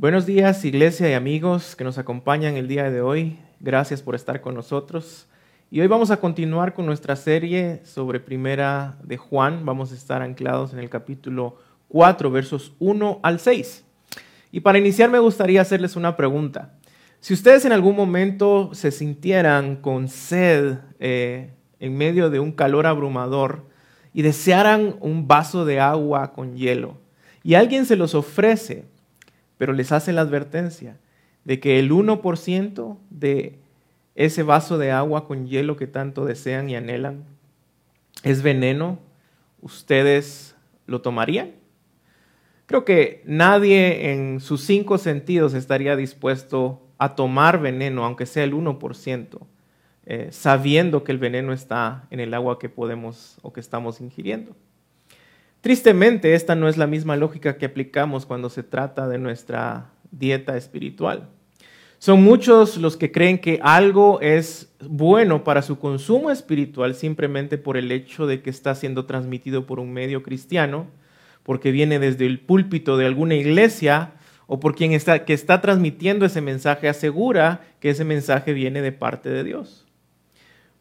Buenos días, iglesia y amigos que nos acompañan el día de hoy. Gracias por estar con nosotros. Y hoy vamos a continuar con nuestra serie sobre Primera de Juan. Vamos a estar anclados en el capítulo 4, versos 1 al 6. Y para iniciar me gustaría hacerles una pregunta. Si ustedes en algún momento se sintieran con sed eh, en medio de un calor abrumador y desearan un vaso de agua con hielo, y alguien se los ofrece, pero les hace la advertencia de que el 1% de ese vaso de agua con hielo que tanto desean y anhelan es veneno, ¿ustedes lo tomarían? Creo que nadie en sus cinco sentidos estaría dispuesto a tomar veneno, aunque sea el 1%, eh, sabiendo que el veneno está en el agua que podemos o que estamos ingiriendo. Tristemente, esta no es la misma lógica que aplicamos cuando se trata de nuestra dieta espiritual. Son muchos los que creen que algo es bueno para su consumo espiritual simplemente por el hecho de que está siendo transmitido por un medio cristiano, porque viene desde el púlpito de alguna iglesia o por quien está, que está transmitiendo ese mensaje asegura que ese mensaje viene de parte de Dios.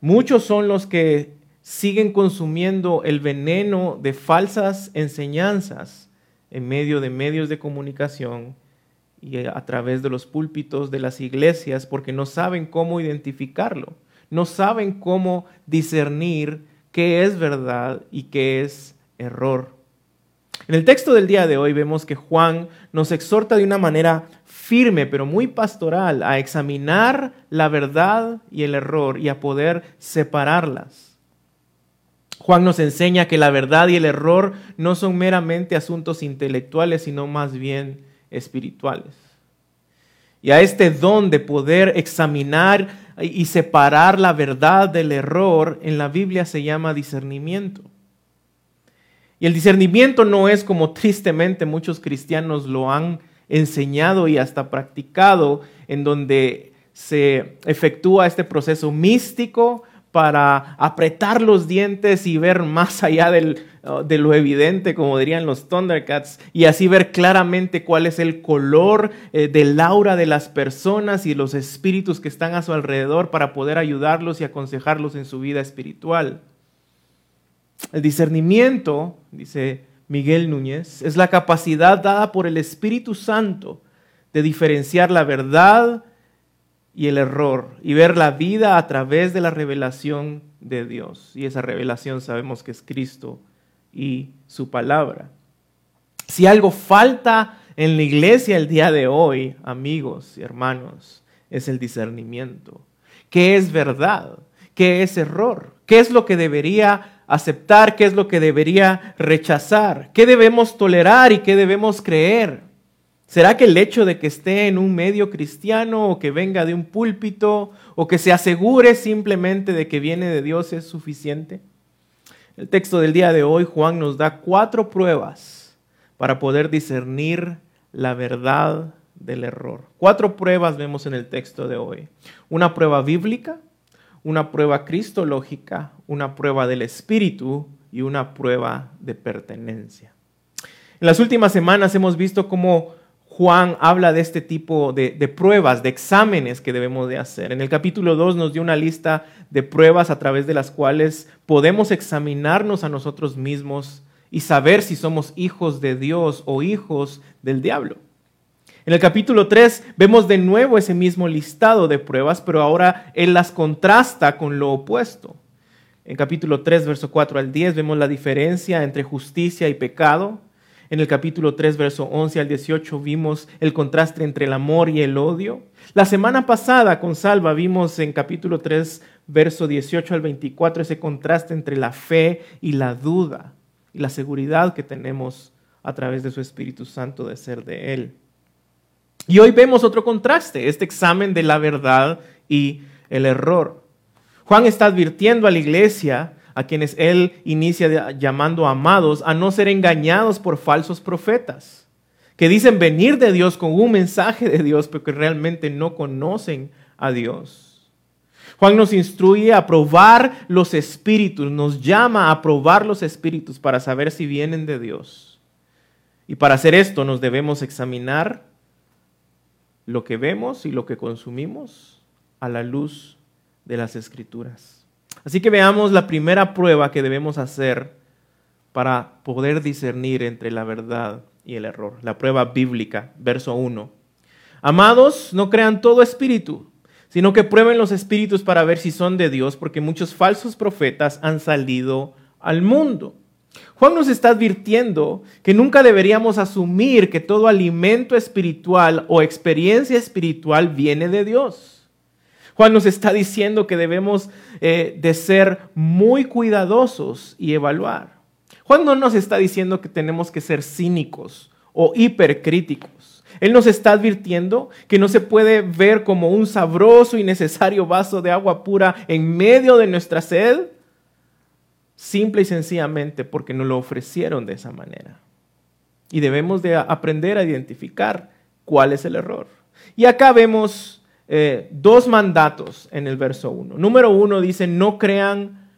Muchos son los que siguen consumiendo el veneno de falsas enseñanzas en medio de medios de comunicación y a través de los púlpitos de las iglesias porque no saben cómo identificarlo, no saben cómo discernir qué es verdad y qué es error. En el texto del día de hoy vemos que Juan nos exhorta de una manera firme pero muy pastoral a examinar la verdad y el error y a poder separarlas. Juan nos enseña que la verdad y el error no son meramente asuntos intelectuales, sino más bien espirituales. Y a este don de poder examinar y separar la verdad del error en la Biblia se llama discernimiento. Y el discernimiento no es como tristemente muchos cristianos lo han enseñado y hasta practicado, en donde se efectúa este proceso místico para apretar los dientes y ver más allá uh, de lo evidente, como dirían los Thundercats, y así ver claramente cuál es el color eh, del aura de las personas y los espíritus que están a su alrededor para poder ayudarlos y aconsejarlos en su vida espiritual. El discernimiento, dice Miguel Núñez, es la capacidad dada por el Espíritu Santo de diferenciar la verdad y el error y ver la vida a través de la revelación de Dios. Y esa revelación sabemos que es Cristo y su palabra. Si algo falta en la iglesia el día de hoy, amigos y hermanos, es el discernimiento. ¿Qué es verdad? ¿Qué es error? ¿Qué es lo que debería aceptar? ¿Qué es lo que debería rechazar? ¿Qué debemos tolerar y qué debemos creer? ¿Será que el hecho de que esté en un medio cristiano o que venga de un púlpito o que se asegure simplemente de que viene de Dios es suficiente? El texto del día de hoy, Juan nos da cuatro pruebas para poder discernir la verdad del error. Cuatro pruebas vemos en el texto de hoy. Una prueba bíblica, una prueba cristológica, una prueba del espíritu y una prueba de pertenencia. En las últimas semanas hemos visto cómo Juan habla de este tipo de, pruebas, de exámenes que debemos de hacer. En el capítulo 2 nos dio una lista de pruebas a través de las cuales podemos examinarnos a nosotros mismos y saber si somos hijos de Dios o hijos del diablo. En el capítulo 3 vemos de nuevo ese mismo listado de pruebas, pero ahora él las contrasta con lo opuesto. En capítulo 3, verso 4 al 10 vemos la diferencia entre justicia y pecado. En el capítulo 3, verso 11 al 18 vimos el contraste entre el amor y el odio. La semana pasada con Salva vimos en capítulo 3, verso 18 al 24 ese contraste entre la fe y la duda y la seguridad que tenemos a través de su Espíritu Santo de ser de Él. Y hoy vemos otro contraste, este examen de la verdad y el error. Juan está advirtiendo a la iglesia a quienes él inicia llamando amados, a no ser engañados por falsos profetas, que dicen venir de Dios con un mensaje de Dios, pero que realmente no conocen a Dios. Juan nos instruye a probar los espíritus, nos llama a probar los espíritus para saber si vienen de Dios. Y para hacer esto nos debemos examinar lo que vemos y lo que consumimos a la luz de las escrituras. Así que veamos la primera prueba que debemos hacer para poder discernir entre la verdad y el error. La prueba bíblica, verso 1. Amados, no crean todo espíritu, sino que prueben los espíritus para ver si son de Dios, porque muchos falsos profetas han salido al mundo. Juan nos está advirtiendo que nunca deberíamos asumir que todo alimento espiritual o experiencia espiritual viene de Dios. Juan nos está diciendo que debemos eh, de ser muy cuidadosos y evaluar. Juan no nos está diciendo que tenemos que ser cínicos o hipercríticos. Él nos está advirtiendo que no se puede ver como un sabroso y necesario vaso de agua pura en medio de nuestra sed simple y sencillamente porque nos lo ofrecieron de esa manera. Y debemos de aprender a identificar cuál es el error. Y acá vemos eh, dos mandatos en el verso 1. Número uno dice, no crean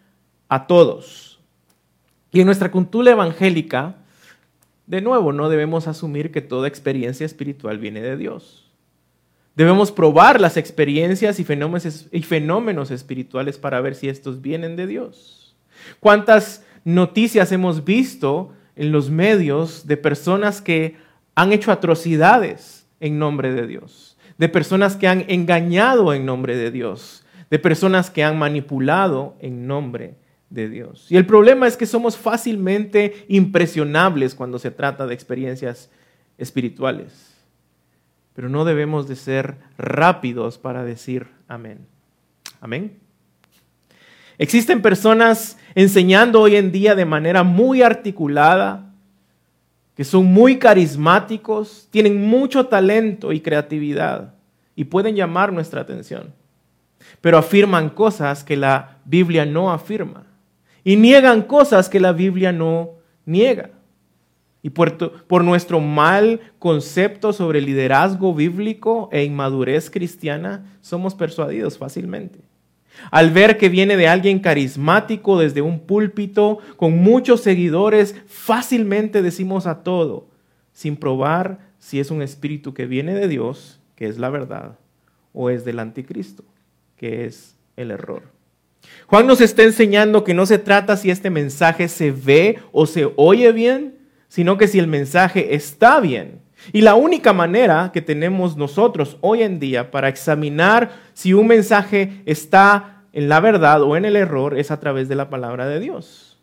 a todos. Y en nuestra cultura evangélica, de nuevo, no debemos asumir que toda experiencia espiritual viene de Dios. Debemos probar las experiencias y fenómenos, y fenómenos espirituales para ver si estos vienen de Dios. ¿Cuántas noticias hemos visto en los medios de personas que han hecho atrocidades en nombre de Dios? De personas que han engañado en nombre de Dios, de personas que han manipulado en nombre de Dios. Y el problema es que somos fácilmente impresionables cuando se trata de experiencias espirituales. Pero no debemos de ser rápidos para decir amén. Amén. Existen personas enseñando hoy en día de manera muy articulada, que son muy carismáticos, tienen mucho talento y creatividad y pueden llamar nuestra atención. Pero afirman cosas que la Biblia no afirma y niegan cosas que la Biblia no niega. Y por, por, nuestro mal concepto sobre liderazgo bíblico e inmadurez cristiana, somos persuadidos fácilmente. Al ver que viene de alguien carismático desde un púlpito, con muchos seguidores, fácilmente decimos a todo, sin probar si es un espíritu que viene de Dios, que es la verdad, o es del anticristo, que es el error. Juan nos está enseñando que no se trata si este mensaje se ve o se oye bien, sino que si el mensaje está bien. Y la única manera que tenemos nosotros hoy en día para examinar si un mensaje está en la verdad o en el error es a través de la palabra de Dios.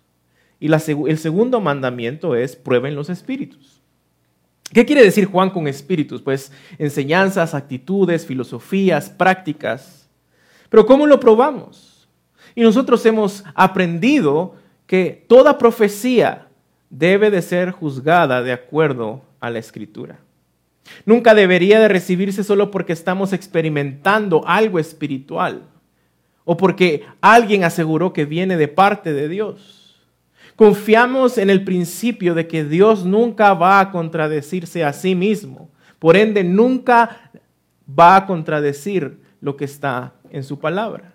Y el segundo mandamiento es prueben los espíritus. ¿Qué quiere decir Juan con espíritus? Pues enseñanzas, actitudes, filosofías, prácticas. Pero ¿cómo lo probamos? Y nosotros hemos aprendido que toda profecía debe de ser juzgada de acuerdo a la escritura. Nunca debería de recibirse solo porque estamos experimentando algo espiritual o porque alguien aseguró que viene de parte de Dios. Confiamos en el principio de que Dios nunca va a contradecirse a sí mismo. Por ende, nunca va a contradecir lo que está en su palabra.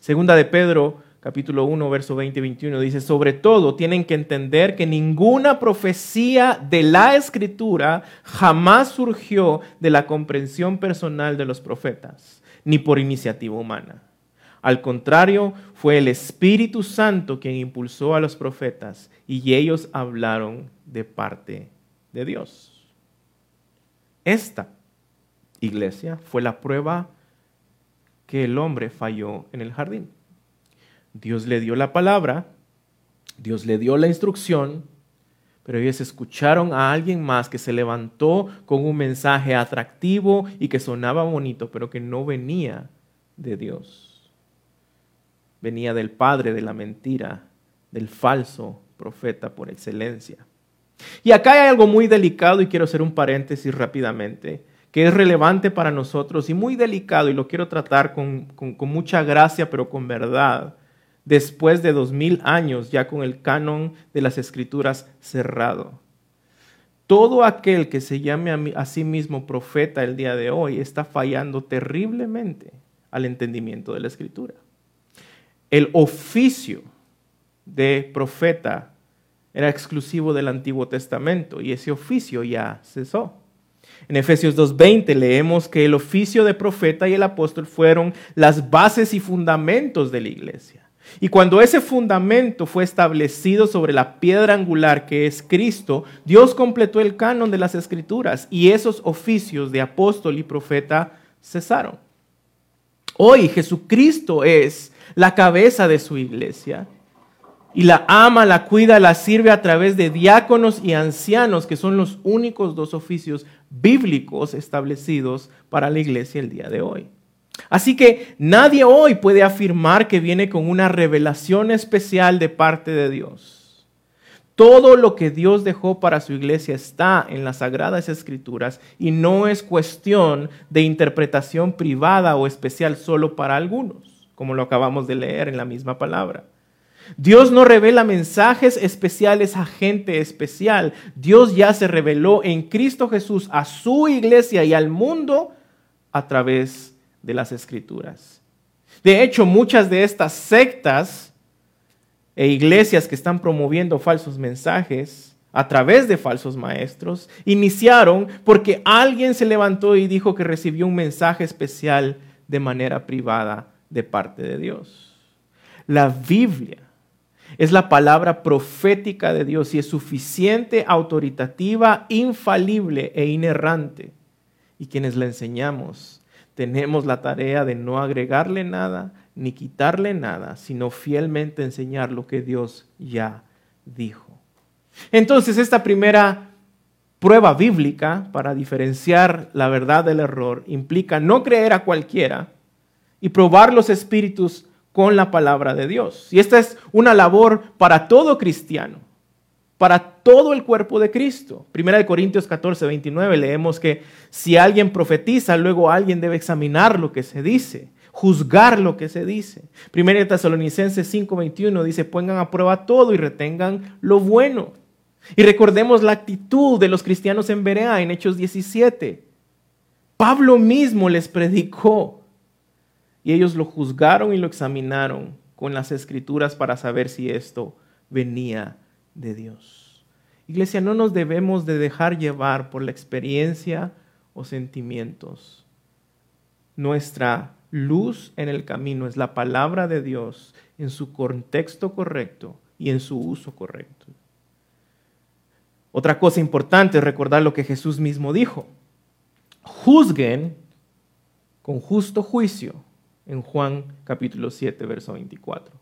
Segunda de Pedro capítulo 1, verso 20 y 21, dice, sobre todo tienen que entender que ninguna profecía de la escritura jamás surgió de la comprensión personal de los profetas, ni por iniciativa humana. Al contrario, fue el Espíritu Santo quien impulsó a los profetas y ellos hablaron de parte de Dios. Esta iglesia fue la prueba que el hombre falló en el jardín. Dios le dio la palabra, Dios le dio la instrucción, pero ellos escucharon a alguien más que se levantó con un mensaje atractivo y que sonaba bonito, pero que no venía de Dios. Venía del padre de la mentira, del falso profeta por excelencia. Y acá hay algo muy delicado y quiero hacer un paréntesis rápidamente, que es relevante para nosotros y muy delicado y lo quiero tratar con, con mucha gracia, pero con verdad después de dos mil años ya con el canon de las escrituras cerrado. Todo aquel que se llame a, sí mismo profeta el día de hoy está fallando terriblemente al entendimiento de la escritura. El oficio de profeta era exclusivo del Antiguo Testamento y ese oficio ya cesó. En Efesios 2.20 leemos que el oficio de profeta y el apóstol fueron las bases y fundamentos de la iglesia. Y cuando ese fundamento fue establecido sobre la piedra angular que es Cristo, Dios completó el canon de las escrituras y esos oficios de apóstol y profeta cesaron. Hoy Jesucristo es la cabeza de su iglesia y la ama, la cuida, la sirve a través de diáconos y ancianos, que son los únicos dos oficios bíblicos establecidos para la iglesia el día de hoy. Así que nadie hoy puede afirmar que viene con una revelación especial de parte de Dios. Todo lo que Dios dejó para su iglesia está en las sagradas escrituras y no es cuestión de interpretación privada o especial solo para algunos, como lo acabamos de leer en la misma palabra. Dios no revela mensajes especiales a gente especial. Dios ya se reveló en Cristo Jesús a su iglesia y al mundo a través de las escrituras. De hecho, muchas de estas sectas e iglesias que están promoviendo falsos mensajes a través de falsos maestros iniciaron porque alguien se levantó y dijo que recibió un mensaje especial de manera privada de parte de Dios. La Biblia es la palabra profética de Dios y es suficiente, autoritativa, infalible e inerrante. Y quienes la enseñamos tenemos la tarea de no agregarle nada ni quitarle nada, sino fielmente enseñar lo que Dios ya dijo. Entonces, esta primera prueba bíblica para diferenciar la verdad del error implica no creer a cualquiera y probar los espíritus con la palabra de Dios. Y esta es una labor para todo cristiano para todo el cuerpo de Cristo. Primera de Corintios 14, 29 leemos que si alguien profetiza, luego alguien debe examinar lo que se dice, juzgar lo que se dice. Primera de Tesalonicenses 5, 21 dice, pongan a prueba todo y retengan lo bueno. Y recordemos la actitud de los cristianos en Berea en Hechos 17. Pablo mismo les predicó y ellos lo juzgaron y lo examinaron con las escrituras para saber si esto venía de Dios. Iglesia, no nos debemos de dejar llevar por la experiencia o sentimientos. Nuestra luz en el camino es la palabra de Dios en su contexto correcto y en su uso correcto. Otra cosa importante es recordar lo que Jesús mismo dijo. Juzguen con justo juicio en Juan capítulo 7, verso 24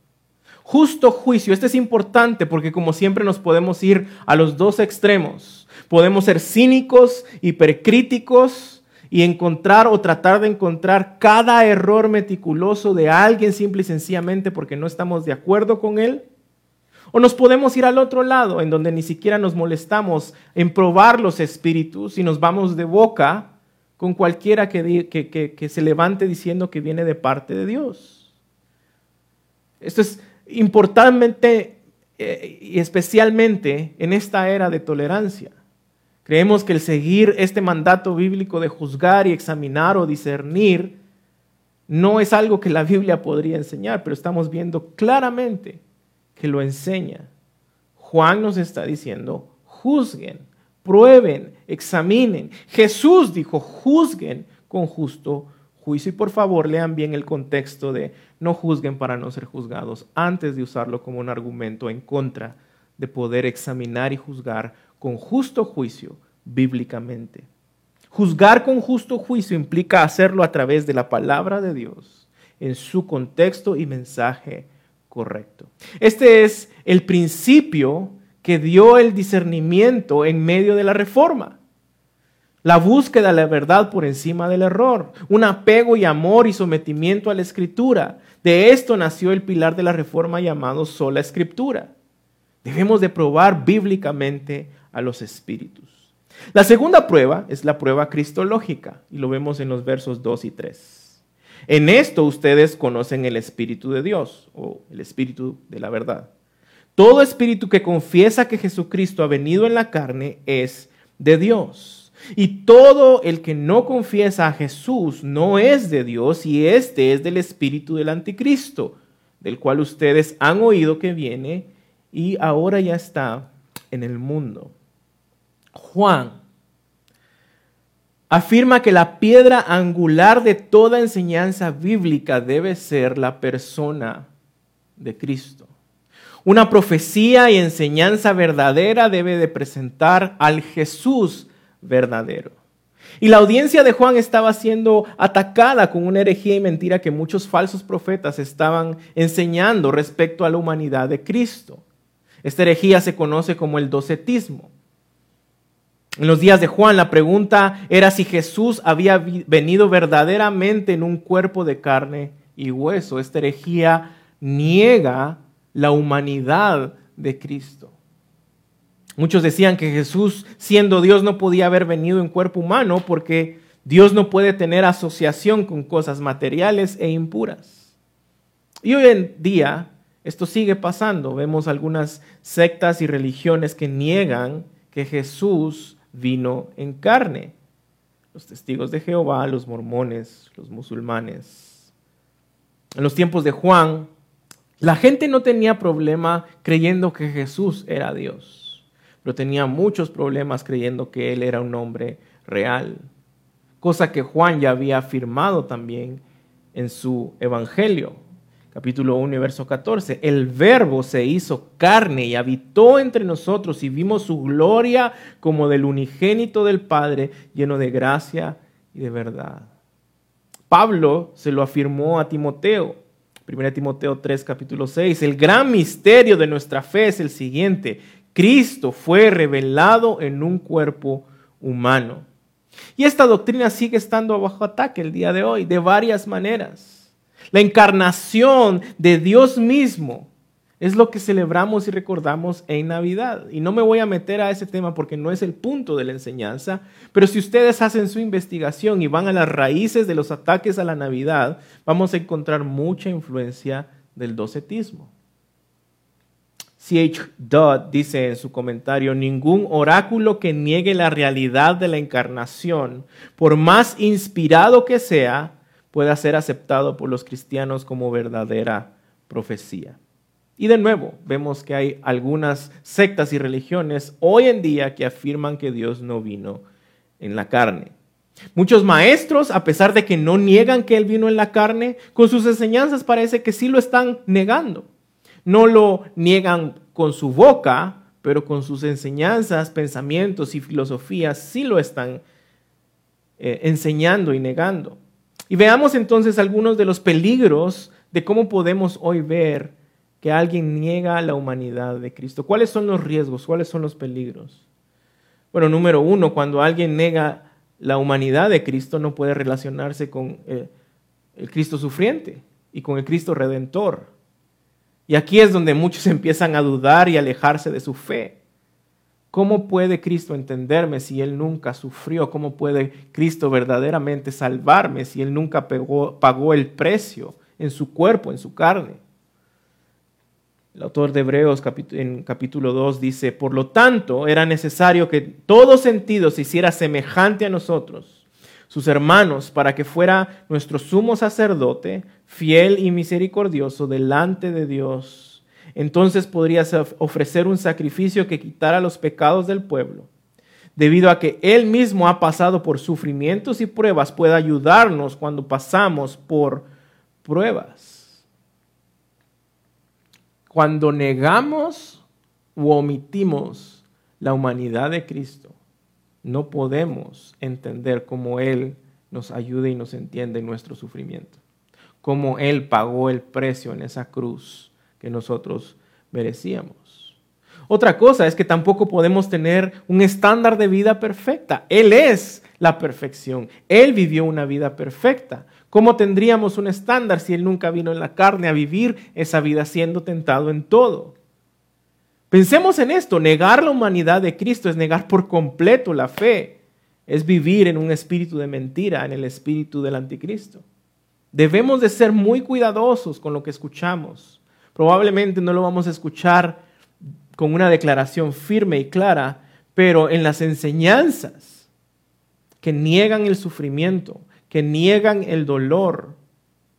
justo juicio. Este es importante porque como siempre nos podemos ir a los dos extremos. Podemos ser cínicos, hipercríticos y encontrar o tratar de encontrar cada error meticuloso de alguien simple y sencillamente porque no estamos de acuerdo con él. O nos podemos ir al otro lado, en donde ni siquiera nos molestamos en probar los espíritus y nos vamos de boca con cualquiera que, se levante diciendo que viene de parte de Dios. Esto es importantemente eh, y especialmente en esta era de tolerancia. Creemos que el seguir este mandato bíblico de juzgar y examinar o discernir no es algo que la Biblia podría enseñar, pero estamos viendo claramente que lo enseña. Juan nos está diciendo, juzguen, prueben, examinen. Jesús dijo, juzguen con justo juicio. Y por favor, lean bien el contexto de no juzguen para no ser juzgados, antes de usarlo como un argumento en contra de poder examinar y juzgar con justo juicio bíblicamente. Juzgar con justo juicio implica hacerlo a través de la palabra de Dios, en su contexto y mensaje correcto. Este es el principio que dio el discernimiento en medio de la reforma la búsqueda de la verdad por encima del error, un apego y amor y sometimiento a la escritura. De esto nació el pilar de la reforma llamado sola escritura. Debemos de probar bíblicamente a los espíritus. La segunda prueba es la prueba cristológica y lo vemos en los versos 2 y 3. En esto ustedes conocen el Espíritu de Dios o el Espíritu de la verdad. Todo espíritu que confiesa que Jesucristo ha venido en la carne es de Dios. Y todo el que no confiesa a Jesús no es de Dios y este es del espíritu del anticristo, del cual ustedes han oído que viene y ahora ya está en el mundo. Juan afirma que la piedra angular de toda enseñanza bíblica debe ser la persona de Cristo. Una profecía y enseñanza verdadera debe de presentar al Jesús verdadero. Y la audiencia de Juan estaba siendo atacada con una herejía y mentira que muchos falsos profetas estaban enseñando respecto a la humanidad de Cristo. Esta herejía se conoce como el docetismo. En los días de Juan la pregunta era si Jesús había venido verdaderamente en un cuerpo de carne y hueso. Esta herejía niega la humanidad de Cristo. Muchos decían que Jesús, siendo Dios, no podía haber venido en cuerpo humano porque Dios no puede tener asociación con cosas materiales e impuras. Y hoy en día esto sigue pasando. Vemos algunas sectas y religiones que niegan que Jesús vino en carne. Los testigos de Jehová, los mormones, los musulmanes. En los tiempos de Juan, la gente no tenía problema creyendo que Jesús era Dios pero tenía muchos problemas creyendo que él era un hombre real, cosa que Juan ya había afirmado también en su Evangelio, capítulo 1 verso 14. El verbo se hizo carne y habitó entre nosotros y vimos su gloria como del unigénito del Padre, lleno de gracia y de verdad. Pablo se lo afirmó a Timoteo. 1 Timoteo 3, capítulo 6. El gran misterio de nuestra fe es el siguiente, Cristo fue revelado en un cuerpo humano. Y esta doctrina sigue estando bajo ataque el día de hoy, de varias maneras. La encarnación de Dios mismo es lo que celebramos y recordamos en Navidad. Y no me voy a meter a ese tema porque no es el punto de la enseñanza, pero si ustedes hacen su investigación y van a las raíces de los ataques a la Navidad, vamos a encontrar mucha influencia del docetismo. C.H. Dodd dice en su comentario, ningún oráculo que niegue la realidad de la encarnación, por más inspirado que sea, pueda ser aceptado por los cristianos como verdadera profecía. Y de nuevo, vemos que hay algunas sectas y religiones hoy en día que afirman que Dios no vino en la carne. Muchos maestros, a pesar de que no niegan que Él vino en la carne, con sus enseñanzas parece que sí lo están negando no lo niegan con su boca, pero con sus enseñanzas, pensamientos y filosofías sí lo están eh, enseñando y negando. Y veamos entonces algunos de los peligros de cómo podemos hoy ver que alguien niega la humanidad de Cristo. ¿Cuáles son los riesgos? ¿Cuáles son los peligros? Bueno, número uno, cuando alguien nega la humanidad de Cristo, no puede relacionarse con el, el Cristo sufriente y con el Cristo redentor. Y aquí es donde muchos empiezan a dudar y alejarse de su fe. ¿Cómo puede Cristo entenderme si Él nunca sufrió? ¿Cómo puede Cristo verdaderamente salvarme si Él nunca pagó, el precio en su cuerpo, en su carne? El autor de Hebreos en capítulo 2 dice, por lo tanto era necesario que todo sentido se hiciera semejante a nosotros sus hermanos, para que fuera nuestro sumo sacerdote, fiel y misericordioso delante de Dios. Entonces podrías ofrecer un sacrificio que quitara los pecados del pueblo. Debido a que Él mismo ha pasado por sufrimientos y pruebas, puede ayudarnos cuando pasamos por pruebas. Cuando negamos u omitimos la humanidad de Cristo, no podemos entender cómo Él nos ayude y nos entiende en nuestro sufrimiento, cómo Él pagó el precio en esa cruz que nosotros merecíamos. Otra cosa es que tampoco podemos tener un estándar de vida perfecta. Él es la perfección. Él vivió una vida perfecta. ¿Cómo tendríamos un estándar si Él nunca vino en la carne a vivir esa vida siendo tentado en todo? Pensemos en esto, negar la humanidad de Cristo es negar por completo la fe, es vivir en un espíritu de mentira, en el espíritu del anticristo. Debemos de ser muy cuidadosos con lo que escuchamos. Probablemente no lo vamos a escuchar con una declaración firme y clara, pero en las enseñanzas que niegan el sufrimiento, que niegan el dolor,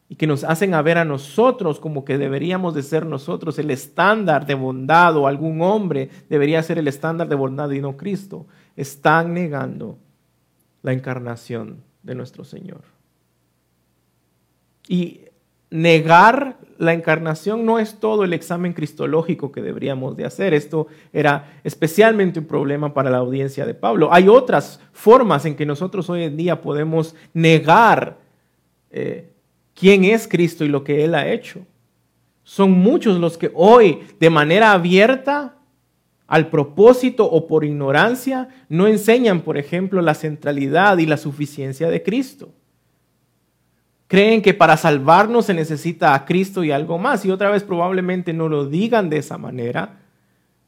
y que nos hacen a ver a nosotros como que deberíamos de ser nosotros el estándar de bondad o algún hombre debería ser el estándar de bondad y no Cristo, están negando la encarnación de nuestro Señor. Y negar la encarnación no es todo el examen cristológico que deberíamos de hacer. Esto era especialmente un problema para la audiencia de Pablo. Hay otras formas en que nosotros hoy en día podemos negar eh, quién es Cristo y lo que Él ha hecho. Son muchos los que hoy, de manera abierta, al propósito o por ignorancia, no enseñan, por ejemplo, la centralidad y la suficiencia de Cristo. Creen que para salvarnos se necesita a Cristo y algo más. Y otra vez probablemente no lo digan de esa manera,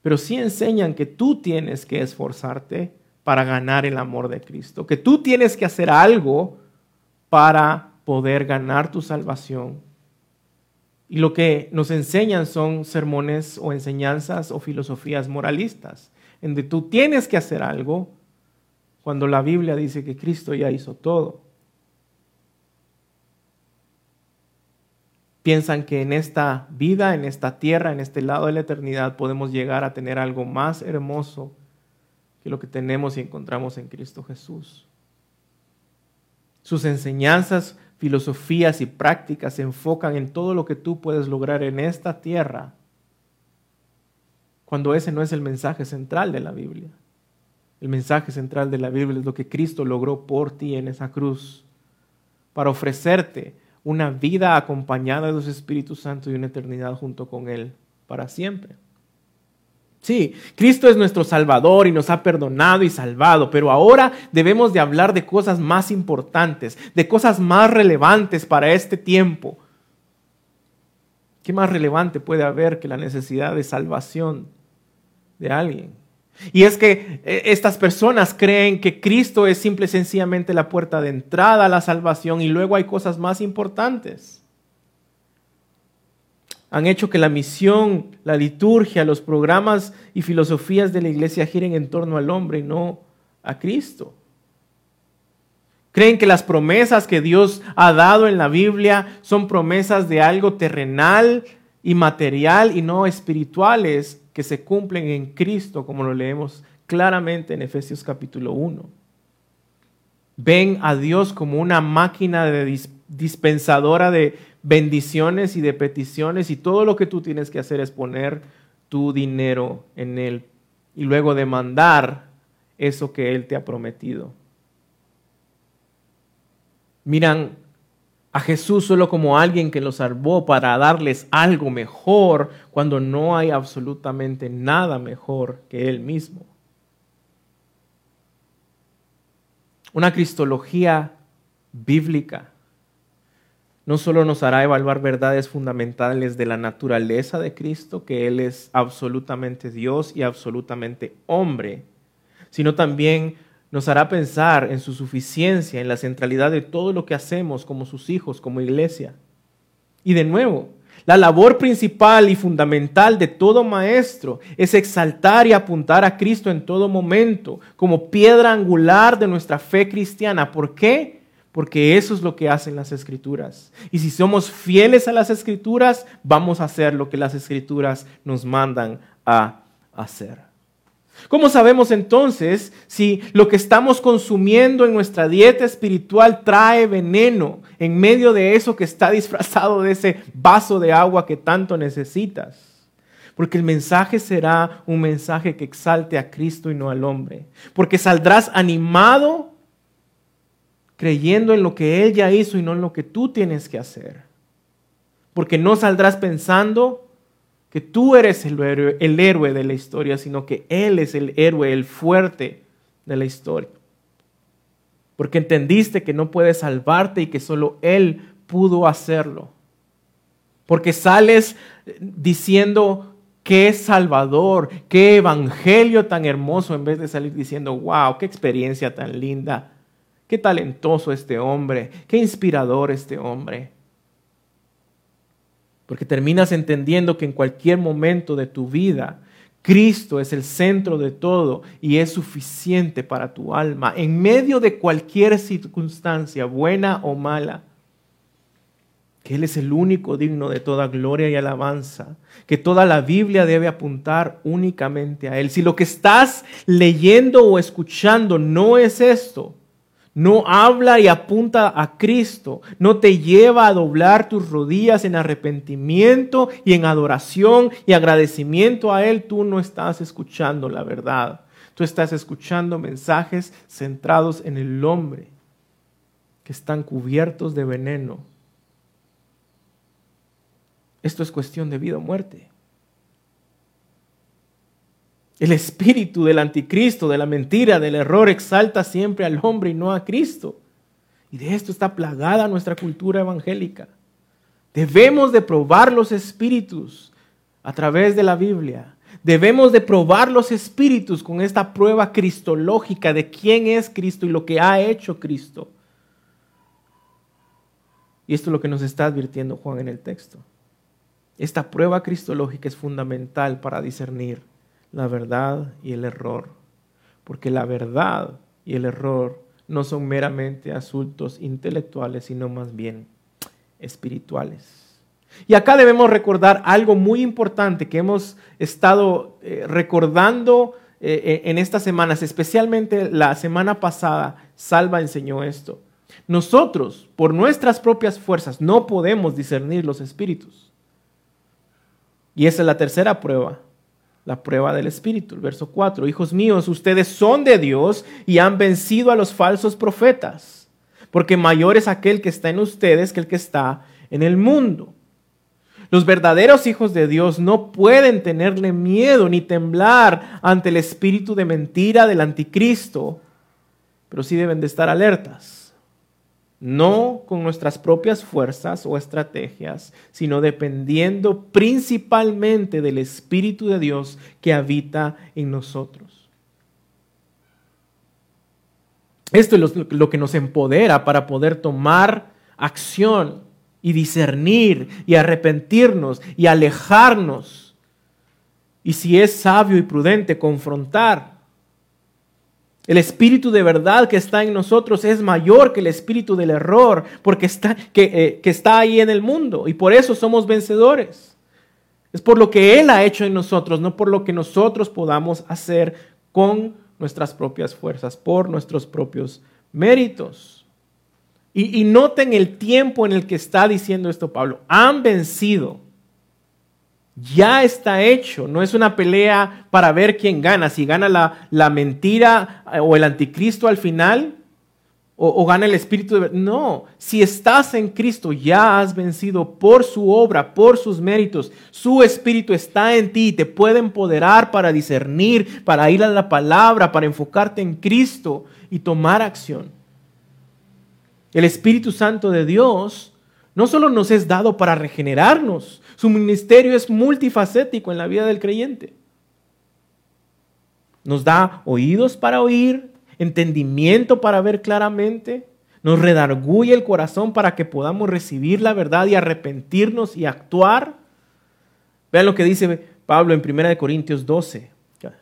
pero sí enseñan que tú tienes que esforzarte para ganar el amor de Cristo, que tú tienes que hacer algo para poder ganar tu salvación. Y lo que nos enseñan son sermones o enseñanzas o filosofías moralistas, en donde tú tienes que hacer algo cuando la Biblia dice que Cristo ya hizo todo. piensan que en esta vida, en esta tierra, en este lado de la eternidad, podemos llegar a tener algo más hermoso que lo que tenemos y encontramos en Cristo Jesús. Sus enseñanzas, filosofías y prácticas se enfocan en todo lo que tú puedes lograr en esta tierra, cuando ese no es el mensaje central de la Biblia. El mensaje central de la Biblia es lo que Cristo logró por ti en esa cruz, para ofrecerte una vida acompañada de los Espíritus Santos y una eternidad junto con Él para siempre. Sí, Cristo es nuestro Salvador y nos ha perdonado y salvado, pero ahora debemos de hablar de cosas más importantes, de cosas más relevantes para este tiempo. ¿Qué más relevante puede haber que la necesidad de salvación de alguien? Y es que eh, estas personas creen que Cristo es simple y sencillamente la puerta de entrada a la salvación y luego hay cosas más importantes. Han hecho que la misión, la liturgia, los programas y filosofías de la iglesia giren en torno al hombre y no a Cristo. Creen que las promesas que Dios ha dado en la Biblia son promesas de algo terrenal y material y no espirituales que se cumplen en Cristo, como lo leemos claramente en Efesios capítulo 1. Ven a Dios como una máquina de dispensadora de bendiciones y de peticiones y todo lo que tú tienes que hacer es poner tu dinero en Él y luego demandar eso que Él te ha prometido. Miran a Jesús solo como alguien que los salvó para darles algo mejor cuando no hay absolutamente nada mejor que Él mismo. Una cristología bíblica no solo nos hará evaluar verdades fundamentales de la naturaleza de Cristo, que Él es absolutamente Dios y absolutamente hombre, sino también nos hará pensar en su suficiencia, en la centralidad de todo lo que hacemos como sus hijos, como iglesia. Y de nuevo, la labor principal y fundamental de todo maestro es exaltar y apuntar a Cristo en todo momento, como piedra angular de nuestra fe cristiana. ¿Por qué? Porque eso es lo que hacen las escrituras. Y si somos fieles a las escrituras, vamos a hacer lo que las escrituras nos mandan a hacer. ¿Cómo sabemos entonces si lo que estamos consumiendo en nuestra dieta espiritual trae veneno en medio de eso que está disfrazado de ese vaso de agua que tanto necesitas? Porque el mensaje será un mensaje que exalte a Cristo y no al hombre. Porque saldrás animado creyendo en lo que Él ya hizo y no en lo que tú tienes que hacer. Porque no saldrás pensando que tú eres el héroe, el héroe de la historia, sino que Él es el héroe, el fuerte de la historia. Porque entendiste que no puedes salvarte y que solo Él pudo hacerlo. Porque sales diciendo qué Salvador, qué Evangelio tan hermoso, en vez de salir diciendo, wow, qué experiencia tan linda, qué talentoso este hombre, qué inspirador este hombre. Porque terminas entendiendo que en cualquier momento de tu vida, Cristo es el centro de todo y es suficiente para tu alma en medio de cualquier circunstancia, buena o mala. Que Él es el único digno de toda gloria y alabanza, que toda la Biblia debe apuntar únicamente a Él. Si lo que estás leyendo o escuchando no es esto, no habla y apunta a Cristo, no te lleva a doblar tus rodillas en arrepentimiento y en adoración y agradecimiento a Él, tú no estás escuchando la verdad. Tú estás escuchando mensajes centrados en el hombre, que están cubiertos de veneno. Esto es cuestión de vida o muerte. El espíritu del anticristo, de la mentira, del error, exalta siempre al hombre y no a Cristo. Y de esto está plagada nuestra cultura evangélica. Debemos de probar los espíritus a través de la Biblia. Debemos de probar los espíritus con esta prueba cristológica de quién es Cristo y lo que ha hecho Cristo. Y esto es lo que nos está advirtiendo Juan en el texto. Esta prueba cristológica es fundamental para discernir la verdad y el error, porque la verdad y el error no son meramente asuntos intelectuales, sino más bien espirituales. Y acá debemos recordar algo muy importante que hemos estado eh, recordando eh, eh, en estas semanas, especialmente la semana pasada, Salva enseñó esto. Nosotros, por nuestras propias fuerzas, no podemos discernir los espíritus. Y esa es la tercera prueba la prueba del Espíritu. El verso 4, hijos míos, ustedes son de Dios y han vencido a los falsos profetas, porque mayor es aquel que está en ustedes que el que está en el mundo. Los verdaderos hijos de Dios no pueden tenerle miedo ni temblar ante el espíritu de mentira del anticristo, pero sí deben de estar alertas no con nuestras propias fuerzas o estrategias, sino dependiendo principalmente del Espíritu de Dios que habita en nosotros. Esto es lo que nos empodera para poder tomar acción y discernir y arrepentirnos y alejarnos. Y si es sabio y prudente, confrontar el espíritu de verdad que está en nosotros es mayor que el espíritu del error, porque está, que, eh, que está ahí en el mundo y por eso somos vencedores. Es por lo que Él ha hecho en nosotros, no por lo que nosotros podamos hacer con nuestras propias fuerzas, por nuestros propios méritos. Y, y noten el tiempo en el que está diciendo esto Pablo. Han vencido ya está hecho, no es una pelea para ver quién gana, si gana la, mentira eh, o el anticristo al final o, gana el espíritu de... No, si estás en Cristo ya has vencido por su obra, por sus méritos, su espíritu está en ti, te puede empoderar para discernir, para ir a la palabra, para enfocarte en Cristo y tomar acción. El Espíritu Santo de Dios no solo nos es dado para regenerarnos, su ministerio es multifacético en la vida del creyente. Nos da oídos para oír, entendimiento para ver claramente, nos redarguye el corazón para que podamos recibir la verdad y arrepentirnos y actuar. Vean lo que dice Pablo en 1 Corintios 12,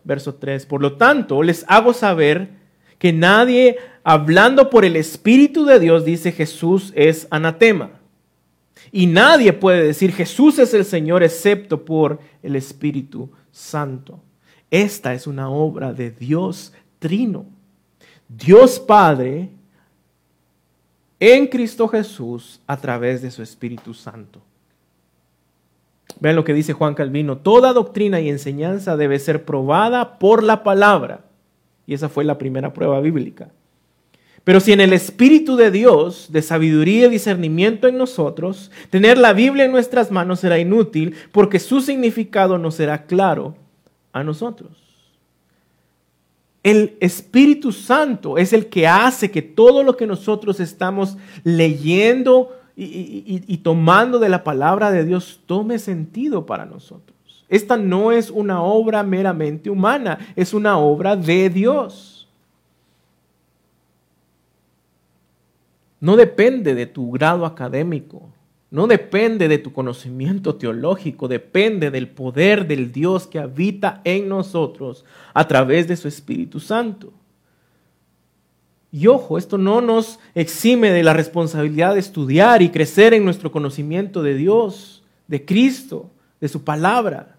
verso 3. Por lo tanto, les hago saber que nadie hablando por el Espíritu de Dios dice Jesús es anatema. Y nadie puede decir Jesús es el Señor excepto por el Espíritu Santo. Esta es una obra de Dios Trino. Dios Padre en Cristo Jesús a través de su Espíritu Santo. Vean lo que dice Juan Calvino. Toda doctrina y enseñanza debe ser probada por la palabra. Y esa fue la primera prueba bíblica. Pero si en el Espíritu de Dios, de sabiduría y discernimiento en nosotros, tener la Biblia en nuestras manos será inútil porque su significado no será claro a nosotros. El Espíritu Santo es el que hace que todo lo que nosotros estamos leyendo y, y tomando de la palabra de Dios tome sentido para nosotros. Esta no es una obra meramente humana, es una obra de Dios. No depende de tu grado académico, no depende de tu conocimiento teológico, depende del poder del Dios que habita en nosotros a través de su Espíritu Santo. Y ojo, esto no nos exime de la responsabilidad de estudiar y crecer en nuestro conocimiento de Dios, de Cristo, de su palabra.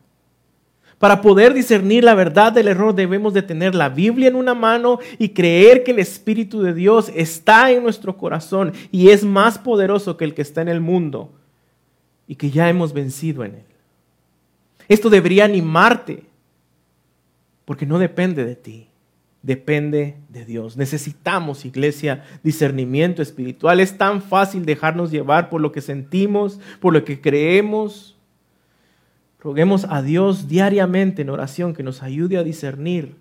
Para poder discernir la verdad del error debemos de tener la Biblia en una mano y creer que el Espíritu de Dios está en nuestro corazón y es más poderoso que el que está en el mundo y que ya hemos vencido en él. Esto debería animarte porque no depende de ti, depende de Dios. Necesitamos, iglesia, discernimiento espiritual. Es tan fácil dejarnos llevar por lo que sentimos, por lo que creemos Roguemos a Dios diariamente en oración que nos ayude a discernir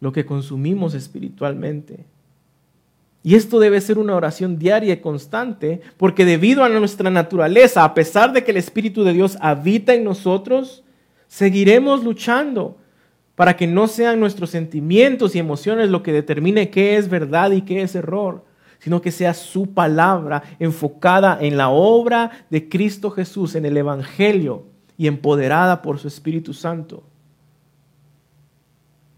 lo que consumimos espiritualmente. Y esto debe ser una oración diaria y constante, porque debido a nuestra naturaleza, a pesar de que el Espíritu de Dios habita en nosotros, seguiremos luchando para que no sean nuestros sentimientos y emociones lo que determine qué es verdad y qué es error, sino que sea su palabra enfocada en la obra de Cristo Jesús, en el Evangelio, y empoderada por su Espíritu Santo.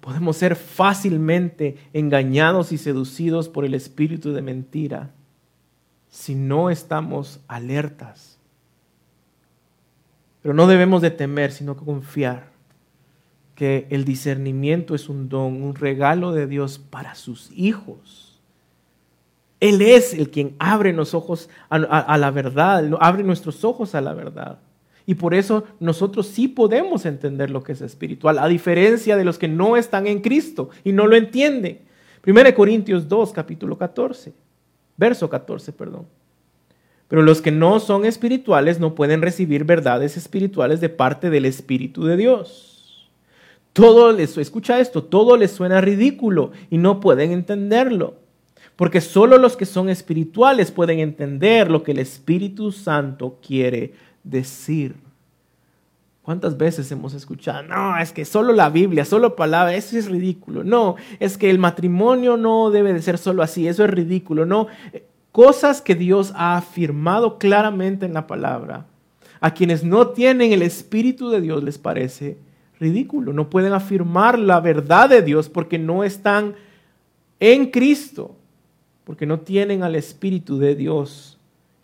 Podemos ser fácilmente engañados y seducidos por el espíritu de mentira si no estamos alertas. Pero no debemos de temer, sino confiar que el discernimiento es un don, un regalo de Dios para sus hijos. Él es el quien abre los ojos a, a la verdad, abre nuestros ojos a la verdad. Y por eso nosotros sí podemos entender lo que es espiritual, a diferencia de los que no están en Cristo y no lo entienden. 1 Corintios 2, capítulo 14, verso 14, perdón. Pero los que no son espirituales no pueden recibir verdades espirituales de parte del Espíritu de Dios. Todo les, escucha esto, todo les suena ridículo y no pueden entenderlo. Porque solo los que son espirituales pueden entender lo que el Espíritu Santo quiere decir. ¿Cuántas veces hemos escuchado? No, es que solo la Biblia, solo palabra, eso es ridículo. No, es que el matrimonio no debe de ser solo así, eso es ridículo. No, cosas que Dios ha afirmado claramente en la palabra. A quienes no tienen el Espíritu de Dios les parece ridículo. No pueden afirmar la verdad de Dios porque no están en Cristo, porque no tienen al Espíritu de Dios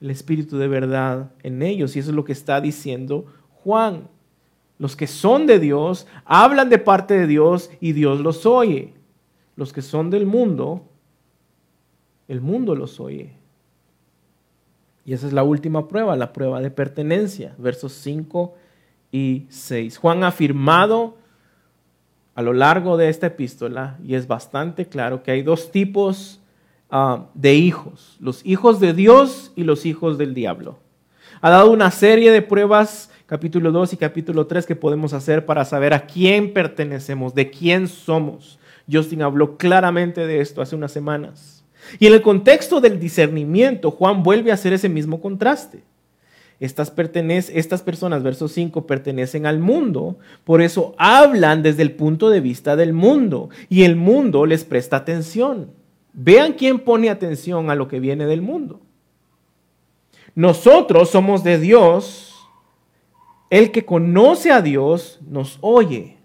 el Espíritu de verdad en ellos. Y eso es lo que está diciendo Juan. Los que son de Dios hablan de parte de Dios y Dios los oye. Los que son del mundo, el mundo los oye. Y esa es la última prueba, la prueba de pertenencia, versos 5 y 6. Juan ha afirmado a lo largo de esta epístola, y es bastante claro, que hay dos tipos Ah, de hijos, los hijos de Dios y los hijos del diablo. Ha dado una serie de pruebas, capítulo 2 y capítulo 3, que podemos hacer para saber a quién pertenecemos, de quién somos. Justin habló claramente de esto hace unas semanas. Y en el contexto del discernimiento, Juan vuelve a hacer ese mismo contraste. Estas, estas personas, verso 5, pertenecen al mundo, por eso hablan desde el punto de vista del mundo y el mundo les presta atención. Vean quién pone atención a lo que viene del mundo. Nosotros somos de Dios. El que conoce a Dios nos oye,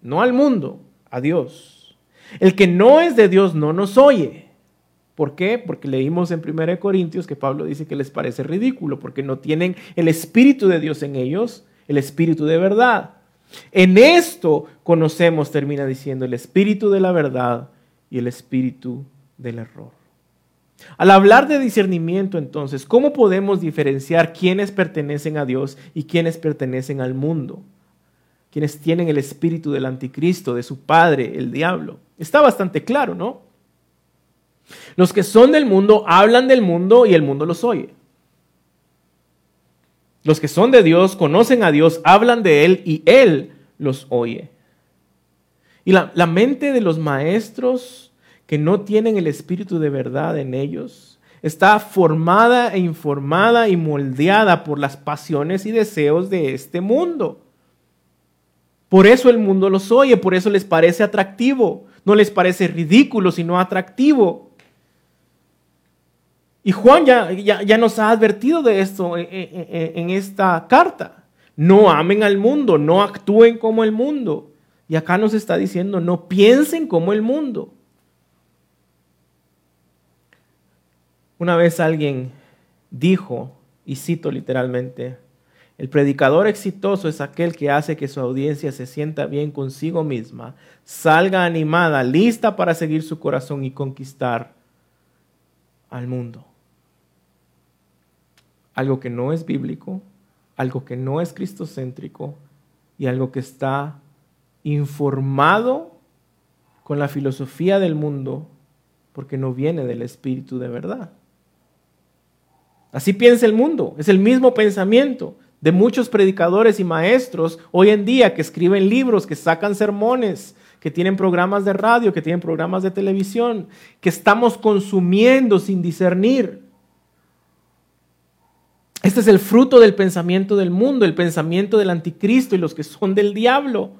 no al mundo, a Dios. El que no es de Dios no nos oye. ¿Por qué? Porque leímos en 1 Corintios que Pablo dice que les parece ridículo, porque no tienen el Espíritu de Dios en ellos, el Espíritu de verdad. En esto conocemos, termina diciendo, el Espíritu de la verdad y el Espíritu del error. Al hablar de discernimiento, entonces, ¿cómo podemos diferenciar quiénes pertenecen a Dios y quiénes pertenecen al mundo? Quienes tienen el espíritu del anticristo, de su padre, el diablo. Está bastante claro, ¿no? Los que son del mundo hablan del mundo y el mundo los oye. Los que son de Dios conocen a Dios, hablan de Él y Él los oye. Y la, la mente de los maestros que no tienen el Espíritu de verdad en ellos, está formada e informada y moldeada por las pasiones y deseos de este mundo. Por eso el mundo los oye, por eso les parece atractivo. No les parece ridículo, sino atractivo. Y Juan ya, ya, nos ha advertido de esto en, en esta carta. No amen al mundo, no actúen como el mundo. Y acá nos está diciendo, no piensen como el mundo. Una vez alguien dijo, y cito literalmente, El predicador exitoso es aquel que hace que su audiencia se sienta bien consigo misma, salga animada, lista para seguir su corazón y conquistar al mundo. Algo que no es bíblico, algo que no es cristocéntrico y algo que está informado con la filosofía del mundo porque no viene del Espíritu de verdad. Así piensa el mundo, es el mismo pensamiento de muchos predicadores y maestros hoy en día que escriben libros, que sacan sermones, que tienen programas de radio, que tienen programas de televisión, que estamos consumiendo sin discernir. Este es el fruto del pensamiento del mundo, el pensamiento del anticristo y los que son del diablo.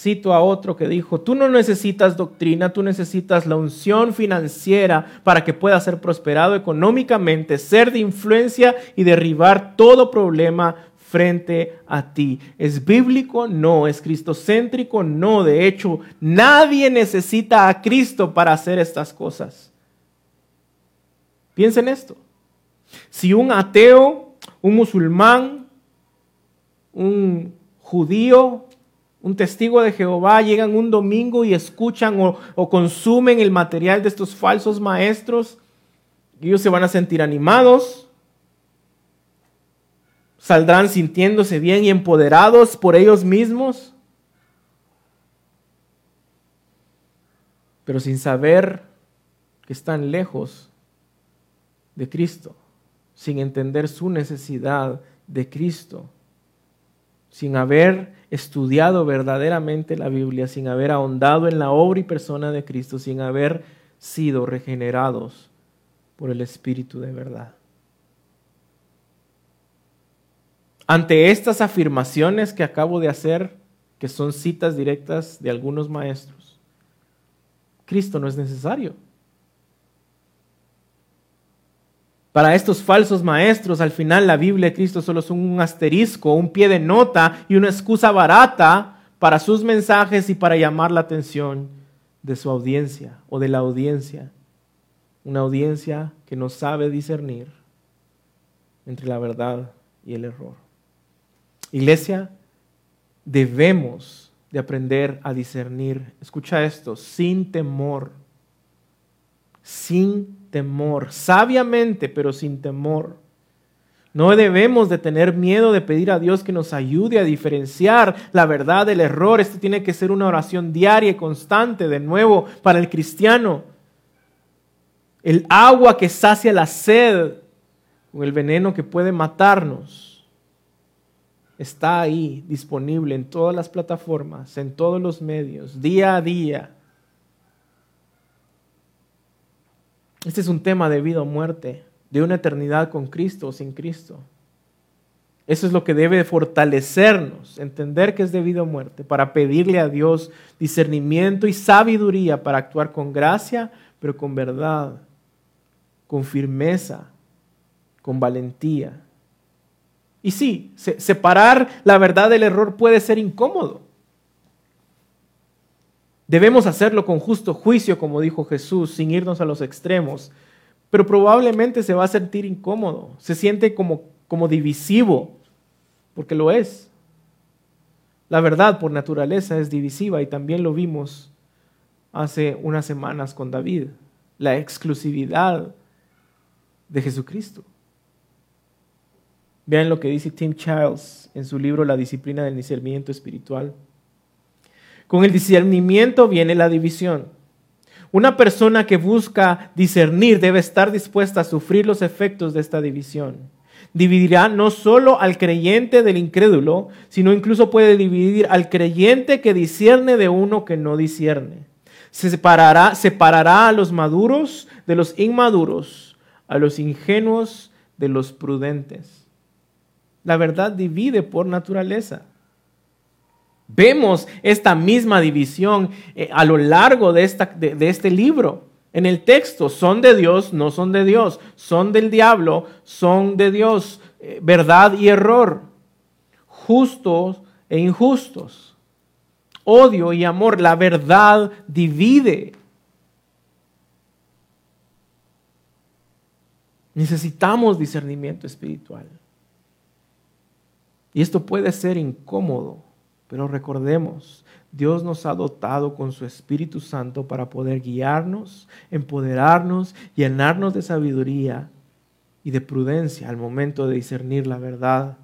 Cito a otro que dijo, tú no necesitas doctrina, tú necesitas la unción financiera para que puedas ser prosperado económicamente, ser de influencia y derribar todo problema frente a ti. ¿Es bíblico? No. ¿Es cristocéntrico? No. De hecho, nadie necesita a Cristo para hacer estas cosas. Piensen esto. Si un ateo, un musulmán, un judío, un testigo de Jehová llegan un domingo y escuchan o, consumen el material de estos falsos maestros, ellos se van a sentir animados, saldrán sintiéndose bien y empoderados por ellos mismos, pero sin saber que están lejos de Cristo, sin entender su necesidad de Cristo sin haber estudiado verdaderamente la Biblia, sin haber ahondado en la obra y persona de Cristo, sin haber sido regenerados por el Espíritu de verdad. Ante estas afirmaciones que acabo de hacer, que son citas directas de algunos maestros, Cristo no es necesario. Para estos falsos maestros, al final la Biblia Cristo solo es un asterisco, un pie de nota y una excusa barata para sus mensajes y para llamar la atención de su audiencia o de la audiencia. Una audiencia que no sabe discernir entre la verdad y el error. Iglesia, debemos de aprender a discernir, escucha esto, sin temor, sin temor, sabiamente, pero sin temor. No debemos de tener miedo de pedir a Dios que nos ayude a diferenciar la verdad del error. Esto tiene que ser una oración diaria y constante, de nuevo, para el cristiano. El agua que sacia la sed o el veneno que puede matarnos está ahí disponible en todas las plataformas, en todos los medios, día a día. Este es un tema de vida o muerte, de una eternidad con Cristo o sin Cristo. Eso es lo que debe fortalecernos, entender que es de vida o muerte, para pedirle a Dios discernimiento y sabiduría para actuar con gracia, pero con verdad, con firmeza, con valentía. Y sí, separar la verdad del error puede ser incómodo. Debemos hacerlo con justo juicio, como dijo Jesús, sin irnos a los extremos. Pero probablemente se va a sentir incómodo, se siente como, como divisivo, porque lo es. La verdad por naturaleza es divisiva y también lo vimos hace unas semanas con David, la exclusividad de Jesucristo. Vean lo que dice Tim Childs en su libro La disciplina del discernimiento espiritual. Con el discernimiento viene la división. Una persona que busca discernir debe estar dispuesta a sufrir los efectos de esta división. Dividirá no solo al creyente del incrédulo, sino incluso puede dividir al creyente que discierne de uno que no discierne. Se separará, separará a los maduros de los inmaduros, a los ingenuos de los prudentes. La verdad divide por naturaleza. Vemos esta misma división eh, a lo largo de, esta, de, este libro. En el texto, son de Dios, no son de Dios, son del diablo, son de Dios, eh, verdad y error, justos e injustos, odio y amor. La verdad divide. Necesitamos discernimiento espiritual. Y esto puede ser incómodo, pero recordemos, Dios nos ha dotado con su Espíritu Santo para poder guiarnos, empoderarnos, llenarnos de sabiduría y de prudencia al momento de discernir la verdad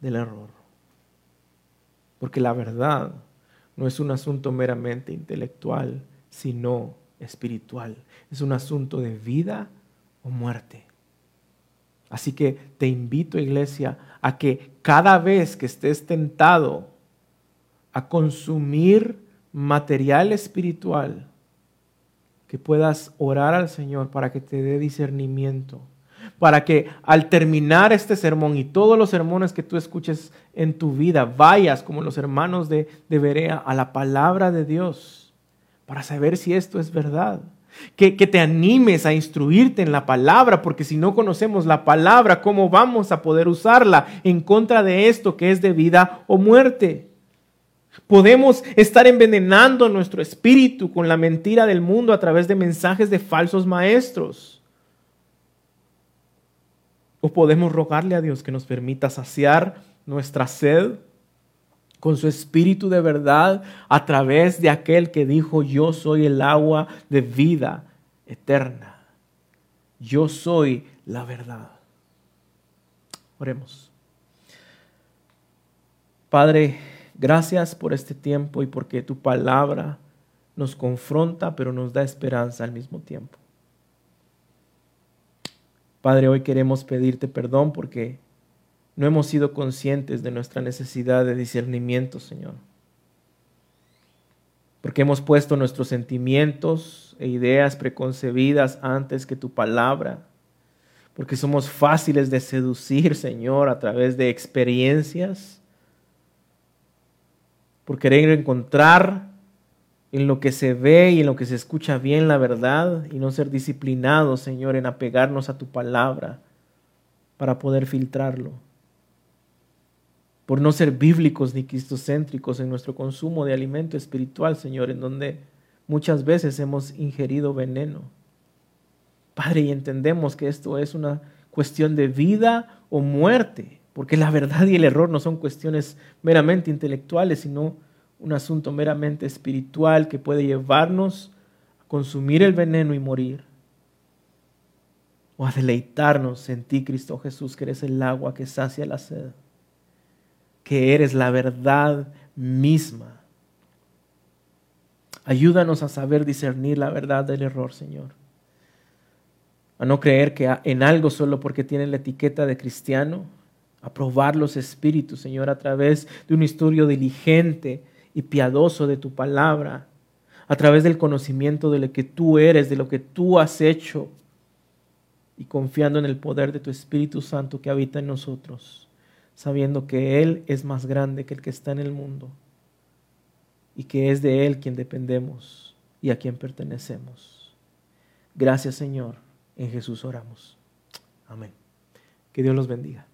del error. Porque la verdad no es un asunto meramente intelectual, sino espiritual. Es un asunto de vida o muerte. Así que te invito, iglesia, a que cada vez que estés tentado a consumir material espiritual, que puedas orar al Señor para que te dé discernimiento, para que al terminar este sermón y todos los sermones que tú escuches en tu vida, vayas como los hermanos de, de Berea a la palabra de Dios, para saber si esto es verdad que, te animes a instruirte en la palabra, porque si no conocemos la palabra, ¿cómo vamos a poder usarla en contra de esto que es de vida o muerte? Podemos estar envenenando nuestro espíritu con la mentira del mundo a través de mensajes de falsos maestros. O podemos rogarle a Dios que nos permita saciar nuestra sed con su espíritu de verdad a través de aquel que dijo, yo soy el agua de vida eterna. Yo soy la verdad. Oremos. Padre, gracias por este tiempo y porque tu palabra nos confronta, pero nos da esperanza al mismo tiempo. Padre, hoy queremos pedirte perdón porque no hemos sido conscientes de nuestra necesidad de discernimiento, Señor. Porque hemos puesto nuestros sentimientos e ideas preconcebidas antes que tu palabra. Porque somos fáciles de seducir, Señor, a través de experiencias. Por querer encontrar en lo que se ve y en lo que se escucha bien la verdad y no ser disciplinados, Señor, en apegarnos a tu palabra para poder filtrarlo por no ser bíblicos ni cristocéntricos en nuestro consumo de alimento espiritual, Señor, en donde muchas veces hemos ingerido veneno. Padre, y entendemos que esto es una cuestión de vida o muerte, porque la verdad y el error no son cuestiones meramente intelectuales, sino un asunto meramente espiritual que puede llevarnos a consumir el veneno y morir, o a deleitarnos en ti, Cristo Jesús, que eres el agua que sacia la sed que eres la verdad misma. Ayúdanos a saber discernir la verdad del error, Señor. A no creer que en algo solo porque tiene la etiqueta de cristiano, a probar los espíritus, Señor, a través de un estudio diligente y piadoso de tu palabra, a través del conocimiento de lo que tú eres, de lo que tú has hecho, y confiando en el poder de tu Espíritu Santo que habita en nosotros sabiendo que Él es más grande que el que está en el mundo y que es de Él quien dependemos y a quien pertenecemos. Gracias Señor, en Jesús oramos. Amén. Que Dios los bendiga.